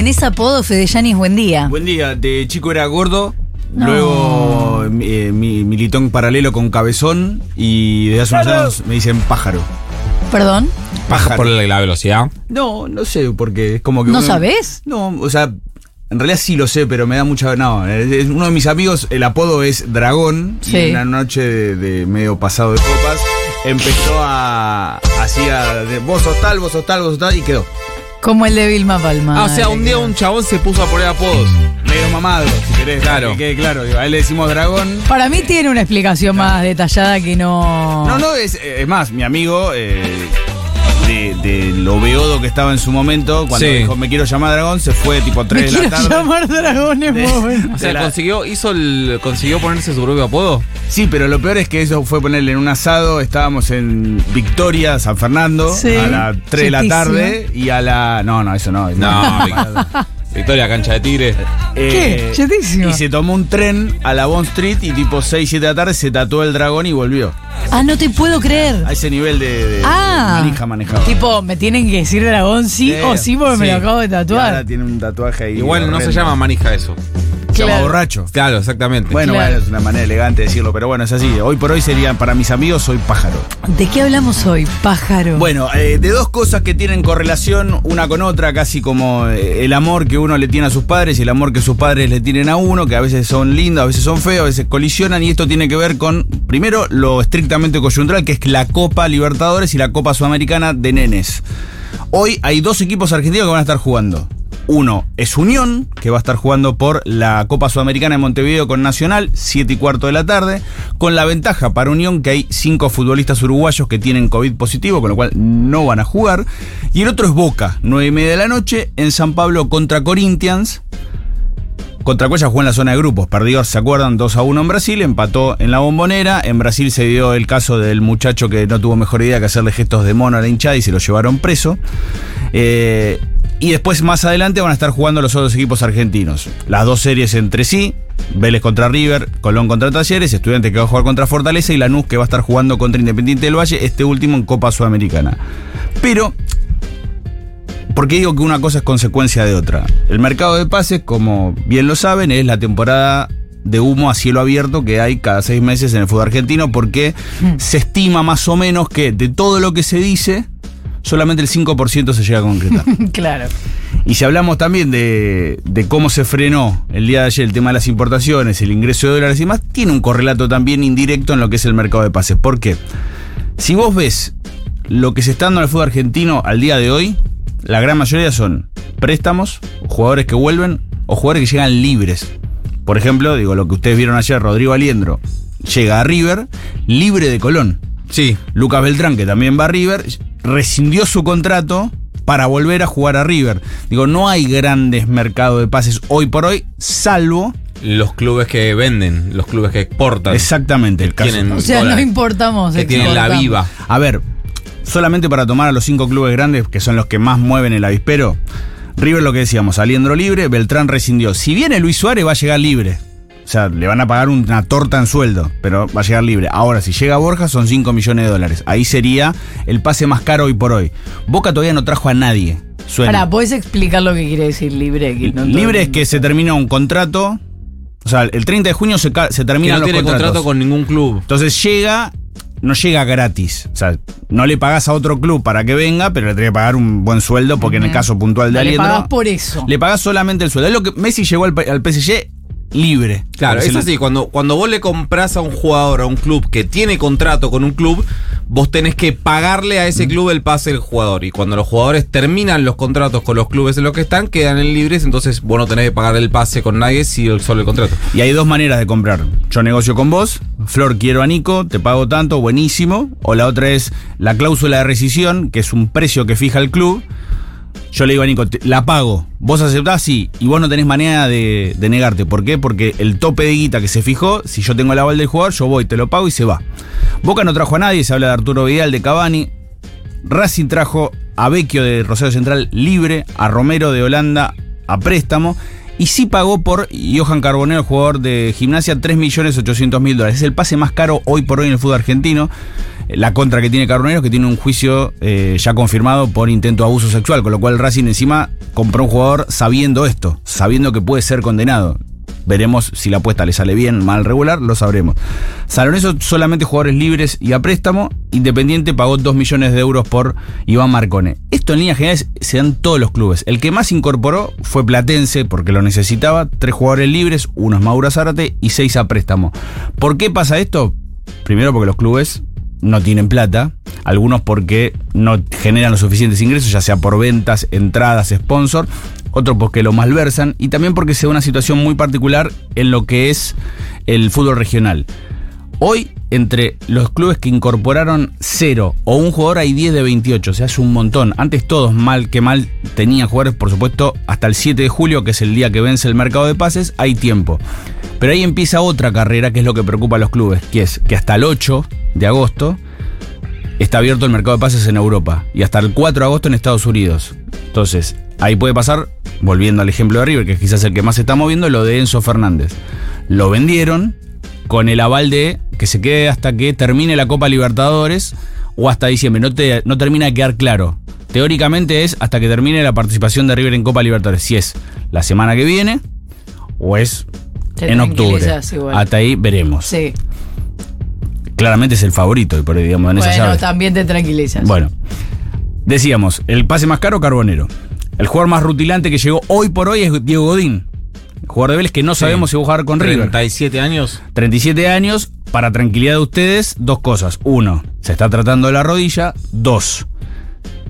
tenés apodo, Fede Yanis, buen día. Buen día, de chico era gordo, No. luego eh, mi, militó en paralelo con cabezón y desde hace unos años me dicen pájaro. Perdón. Pájaro. por la, velocidad. No, no sé, porque es como que... ¿No uno- sabés? No, o sea, en realidad sí lo sé, pero me da mucha... No, uno de mis amigos, el apodo es Dragón, Sí. y una noche de, de medio pasado de copas, empezó a... Hacía de vos sos tal, vos sos tal, vos sos tal, y quedó. Como el de Vilma Palma. Ah, o sea, un día un chabón se puso a poner apodos. Medio mamado, si querés. Claro. Que quede claro, digo, a él le decimos Dragón. Para mí tiene una explicación más detallada que no. No, no, es, es más, mi amigo, eh, de, de lo beodo que estaba en su momento, cuando Sí. dijo me quiero llamar Dragón, se fue tipo Me 3 de la tarde. llamar dragones, De-. O sea, la- consiguió, hizo el, consiguió ponerse su propio apodo. Sí, pero lo peor es que eso fue ponerle en un asado, estábamos en Victoria, San Fernando, Sí. a las 3 de la tarde y a la... No, no, eso no. No, Vic- Victoria, cancha de tigre. Eh, ¿Qué? Chetísimo. Y se tomó un tren a la Bond Street y tipo 6, 7 de la tarde se tatuó el dragón y volvió. Ah, no te puedo creer. A ese nivel de, de- Ah. de manija manejaba. Tipo, me tienen que decir dragón sí Sí, o sí porque me lo acabo de Y ahora tatuar. tiene un tatuaje ahí. Igual no se llama manija eso. Llama Claro. borracho. Claro, exactamente. Bueno, Claro. bueno, es una manera elegante de decirlo, pero bueno, es así. Hoy por hoy serían, para mis amigos, soy pájaro. ¿De qué hablamos hoy? Pájaro. Bueno, eh, de dos cosas que tienen correlación una con otra, casi como eh, el amor que uno le tiene a sus padres y el amor que sus padres le tienen a uno, que a veces son lindos, a veces son feos, a veces colisionan, y esto tiene que ver con, primero, lo estrictamente coyuntural, que es la Copa Libertadores y la Copa Sudamericana de Nenes. Hoy hay dos equipos argentinos que van a estar jugando. Uno es Unión, que va a estar jugando por la Copa Sudamericana de Montevideo con Nacional, 7 y cuarto de la tarde, con la ventaja para Unión que hay cinco futbolistas uruguayos que tienen COVID positivo, con lo cual no van a jugar. Y el otro es Boca, 9 y media de la noche, en San Pablo contra Corinthians. Contra Cuella jugó en la zona de grupos, perdió, ¿se acuerdan? 2 a 1 en Brasil, empató en la bombonera. En Brasil se dio el caso del muchacho que no tuvo mejor idea que hacerle gestos de mono a la hinchada y se lo llevaron preso. Eh, y después, más adelante, van a estar jugando los otros equipos argentinos. Las dos series entre sí: Vélez contra River, Colón contra Talleres, Estudiantes que va a jugar contra Fortaleza y Lanús que va a estar jugando contra Independiente del Valle, este último en Copa Sudamericana. Pero porque digo que una cosa es consecuencia de otra. El mercado de pases, como bien lo saben, es la temporada de humo a cielo abierto que hay cada seis meses en el fútbol argentino porque se estima más o menos que de todo lo que se dice, solamente el 5% se llega a concretar. claro. Y si hablamos también de, de cómo se frenó el día de ayer el tema de las importaciones, el ingreso de dólares y más, tiene un correlato también indirecto en lo que es el mercado de pases. ¿Por qué? Si vos ves lo que se está dando en el fútbol argentino al día de hoy, la gran mayoría son préstamos, jugadores que vuelven o jugadores que llegan libres. Por ejemplo, digo, lo que ustedes vieron ayer, Rodrigo Aliendro llega a River libre de Colón. Sí. Lucas Beltrán, que también va a River, rescindió su contrato para volver a jugar a River. Digo, no hay grandes mercados de pases hoy por hoy, salvo Los clubes que venden, los clubes que exportan. exactamente el caso. O sea, no importamos. Que tienen la viva. A ver, solamente para tomar a los cinco clubes grandes, que son los que más mueven el avispero, River lo que decíamos, Aliendro libre, Beltrán rescindió. Si viene Luis Suárez va a llegar libre. O sea, le van a pagar una torta en sueldo, pero va a llegar libre. Ahora, si llega Borja, son 5 millones de dólares. Ahí sería el pase más caro hoy por hoy. Boca todavía no trajo a nadie. Suena. Pará, ¿puedes explicar lo que quiere decir libre? Que no libre es que se termina un contrato. O sea, el 30 de junio se, se Que terminan no los tiene contratos. contrato con ningún club. Entonces llega, no llega gratis. O sea, no le pagás a otro club para que venga, pero le tenés que pagar un buen sueldo, porque en el caso puntual de No le pagás por eso. Le pagás solamente el sueldo. Es lo que Messi llegó al, al PSG libre. Claro, es así. Cuando, cuando vos le compras a un jugador, a un club que tiene contrato con un club, vos tenés que pagarle a ese club el pase del jugador. Y cuando los jugadores terminan los contratos con los clubes en los que están, quedan en libres, entonces vos no tenés que pagar el pase con nadie si solo el contrato. Y hay dos maneras de comprar. Yo negocio con vos, Flor quiero a Nico, te pago tanto, buenísimo. O la otra es la cláusula de rescisión, que es un precio que fija el club. Yo le digo a Nico, la pago, vos aceptás, sí, y vos no tenés manera de, de negarte. ¿Por qué? Porque el tope de guita que se fijó, si yo tengo el aval del jugador, yo voy, te lo pago y se va. Boca no trajo a nadie, se habla de Arturo Vidal, de Cavani. Racing trajo a Vecchio de Rosario Central libre, a Romero de Holanda a préstamo. Y sí pagó por Johan Carbonero, jugador de gimnasia, 3.800.000 dólares. Es el pase más caro hoy por hoy en el fútbol argentino. La contra que tiene Carbonero es que tiene un juicio eh, ya confirmado por intento de abuso sexual, con lo cual Racing encima compró un jugador sabiendo esto, sabiendo que puede ser condenado. Veremos si la apuesta le sale bien, mal, regular, lo sabremos. San solamente jugadores libres y a préstamo. Independiente pagó 2 millones de euros por Iván Marcone. Esto en líneas generales se dan todos los clubes. El que más incorporó fue Platense porque lo necesitaba. Tres jugadores libres, uno es Mauro Zárate y seis a préstamo. ¿Por qué pasa esto? Primero porque los clubes no tienen plata, algunos porque no generan los suficientes ingresos, ya sea por ventas, entradas, sponsor, otros porque lo malversan y también porque se da una situación muy particular en lo que es el fútbol regional. Hoy, entre los clubes que incorporaron cero o un jugador, hay 10 de 28, o sea, es un montón. Antes todos, mal que mal, tenían jugadores, por supuesto, hasta el 7 de julio, que es el día que vence el mercado de pases, hay tiempo. Pero ahí empieza otra carrera, que es lo que preocupa a los clubes, que es que hasta el 8 de agosto está abierto el mercado de pases en Europa y hasta el 4 de agosto en Estados Unidos. Entonces, ahí puede pasar, volviendo al ejemplo de River, que es quizás el que más se está moviendo, lo de Enzo Fernández. Lo vendieron con el aval de que se quede hasta que termine la Copa Libertadores o hasta diciembre. No, te, no termina de quedar claro. Teóricamente es hasta que termine la participación de River en Copa Libertadores. Si es la semana que viene o es en octubre. Hasta ahí veremos. Sí. Claramente es el favorito, y por ahí, digamos, en esa Bueno, llave. también te tranquilizas. Bueno, decíamos, el pase más caro, Carbonero. El jugador más rutilante que llegó hoy por hoy es Diego Godín. Jugador de Vélez que no sabemos si va a jugar con River. 37 años. 37 años, para tranquilidad de ustedes, dos cosas. Uno, se está tratando de la rodilla. Dos,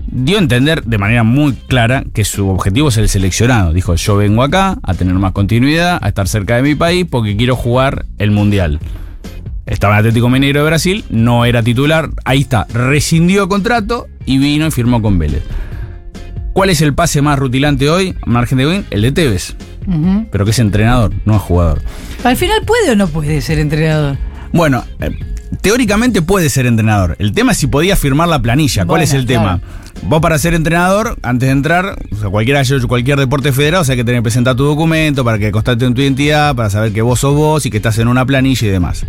dio a entender de manera muy clara que su objetivo es el seleccionado. Dijo, yo vengo acá a tener más continuidad, a estar cerca de mi país porque quiero jugar el Mundial. Estaba en Atlético Mineiro de Brasil, no era titular, ahí está, rescindió contrato y vino y firmó con Vélez. ¿Cuál es el pase más rutilante hoy, margen de win? El de Tevez, pero que es entrenador, no es jugador. Al final, ¿puede o no puede ser entrenador? Bueno, eh, teóricamente puede ser entrenador. El tema es si podía firmar la planilla. ¿Cuál Bueno, es el claro. tema? Vos para ser entrenador, antes de entrar, o sea, cualquiera cualquier deporte federado, o sea, hay que tener que presentar tu documento para que constate en tu identidad, para saber que vos sos vos y que estás en una planilla y demás.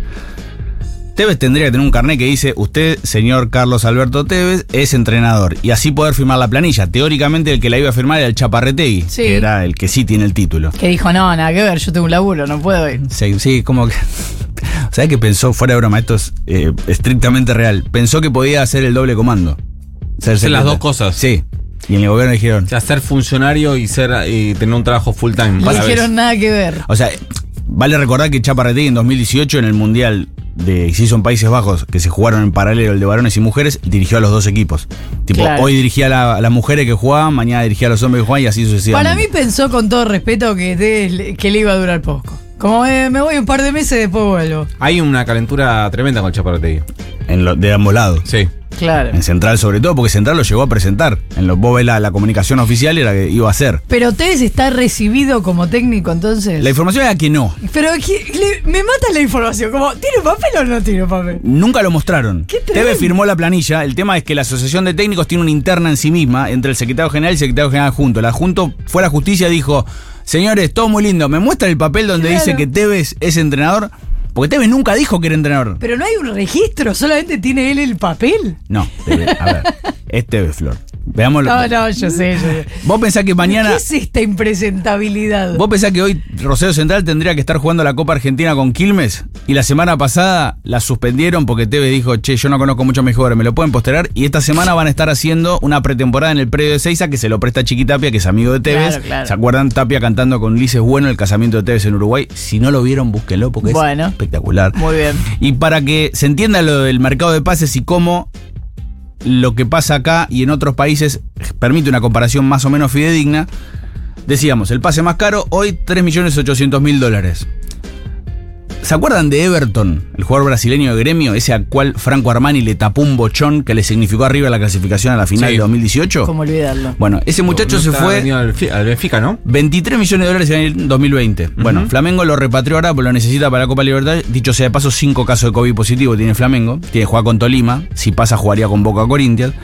Tevez tendría que tener un carnet que dice, usted, señor Carlos Alberto Tevez, es entrenador. Y así poder firmar la planilla. Teóricamente el que la iba a firmar era el Chaparretegui, Sí. que era el que sí tiene el título. Que dijo, no, nada que ver, yo tengo un laburo, no puedo ir. Sí, sí, como que. ¿Sabes qué pensó? Fuera de broma, esto es eh, estrictamente real. Pensó que podía hacer el doble comando. Ser Hacer las dos cosas. Sí. Y en el gobierno dijeron. O sea, ser funcionario y ser y tener un trabajo full time. No vez. dijeron nada que ver. O sea, vale recordar que Chaparretegui en 2018 en el Mundial de se hizo en Países Bajos, que se jugaron en paralelo el de varones y mujeres, dirigió a los dos equipos. Tipo, Claro. hoy dirigía a, la- a las mujeres que jugaban, mañana dirigía a los hombres que jugaban y así sucesivamente. Para mí pensó con todo respeto que, de- que le iba a durar poco. Como eh, me voy un par de meses, después vuelvo. Hay una calentura tremenda con Chaparretegui. En lo- de ambos lados. Sí. Claro. En Central sobre todo, porque Central lo llegó a presentar. En lo, vos ves la, la comunicación oficial era que iba a ser. Pero Tevez está recibido como técnico, entonces. La información era que no. Pero que- le- me mata la información. Como, ¿tiene papel o no tiene papel? Nunca lo mostraron. Qué. Tevez firmó la planilla. El tema es que la Asociación de Técnicos tiene una interna en sí misma entre el secretario general y el secretario general adjunto. El adjunto fue a la justicia y dijo: Señores, todo muy lindo. ¿Me muestra el papel donde Claro. dice que Tevez es entrenador? Porque Tevez nunca dijo que era entrenador. Pero no hay un registro, solamente tiene él el papel. No, Tevez, a ver. Es Tevez, Flor. Veámoslo. No, no, yo sé. yo sé. Vos pensás que mañana. ¿Qué es esta impresentabilidad? ¿Vos pensás que hoy Rosario Central tendría que estar jugando la Copa Argentina con Quilmes? Y la semana pasada la suspendieron porque Tevez dijo, che, yo no conozco mucho jugadores, me lo pueden postergar. Y esta semana van a estar haciendo una pretemporada en el predio de Seiza que se lo presta Chiqui Tapia, que es amigo de Tevez. Claro, claro. ¿Se acuerdan Tapia cantando con Ulises Bueno el casamiento de Tevez en Uruguay? Si no lo vieron, búsquenlo porque Bueno. es espectacular. Muy bien. Y para que se entienda lo del mercado de pases y cómo lo que pasa acá y en otros países permite una comparación más o menos fidedigna, decíamos, el pase más caro hoy 3.800.000 dólares. ¿Se acuerdan de Everton, el jugador brasileño de gremio, ese al cual Franco Armani le tapó un bochón que le significó arriba la clasificación a la final Sí. de 2018? ¿Cómo olvidarlo? Bueno, ese muchacho No se fue... venido al, al Benfica, ¿no? 23 millones de dólares en el 2020. Bueno, Flamengo lo repatrió ahora, porque lo necesita para la Copa Libertad. Dicho sea de paso, cinco casos de COVID positivo tiene Flamengo. Tiene que jugar con Tolima. Si pasa, jugaría con Boca Corinthians.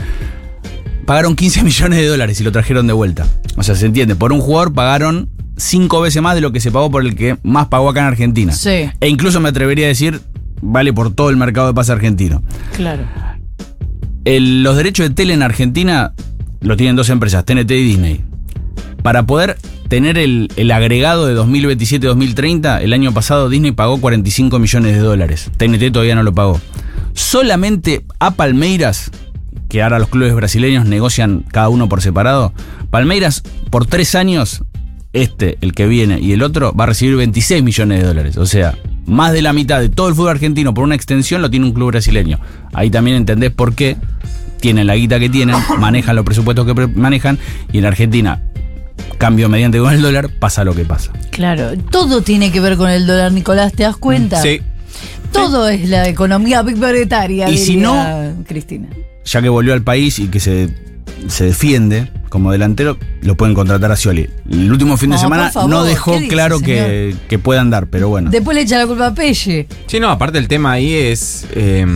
Pagaron 15 millones de dólares y lo trajeron de vuelta. O sea, se entiende. Por un jugador pagaron cinco veces más de lo que se pagó por el que más pagó acá en Argentina. Sí. E incluso me atrevería a decir, vale por todo el mercado de pase argentino. Claro. El- los derechos de tele en Argentina lo tienen dos empresas, TNT y Disney. Para poder tener el, el agregado de 2027-2030, el año pasado Disney pagó 45 millones de dólares. TNT todavía no lo pagó. Solamente a Palmeiras, que ahora los clubes brasileños negocian cada uno por separado, Palmeiras por tres años, este, el que viene y el otro, va a recibir 26 millones de dólares. O sea, más de la mitad de todo el fútbol argentino por una extensión lo tiene un club brasileño. Ahí también entendés por qué tienen la guita que tienen, manejan los presupuestos que manejan y en Argentina, cambio mediante con el dólar, pasa lo que pasa. Claro. Todo tiene que ver con el dólar, Nicolás, ¿te das cuenta? Sí. Todo es la economía monetaria. Y si diría Cristina. Ya que volvió al país y que se, se defiende como delantero, lo pueden contratar a Scioli. El último fin de No, semana favor, no dejó ¿qué dice, claro que, que puedan dar, pero bueno. Después le echa la culpa a Pelle. Sí, no, aparte el tema ahí es eh,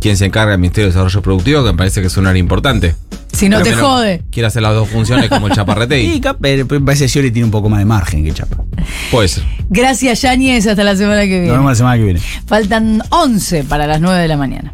quién se encarga del Ministerio de Desarrollo Productivo, que me parece que es un área importante. Si no te jode. Quiere hacer las dos funciones como el Y Chaparrete cap- pero me parece que Scioli tiene un poco más de margen que Chapa. Puede ser. Gracias, Yáñez. Hasta la semana que Nos viene. vemos la semana que viene. Faltan 11 para las 9 de la mañana.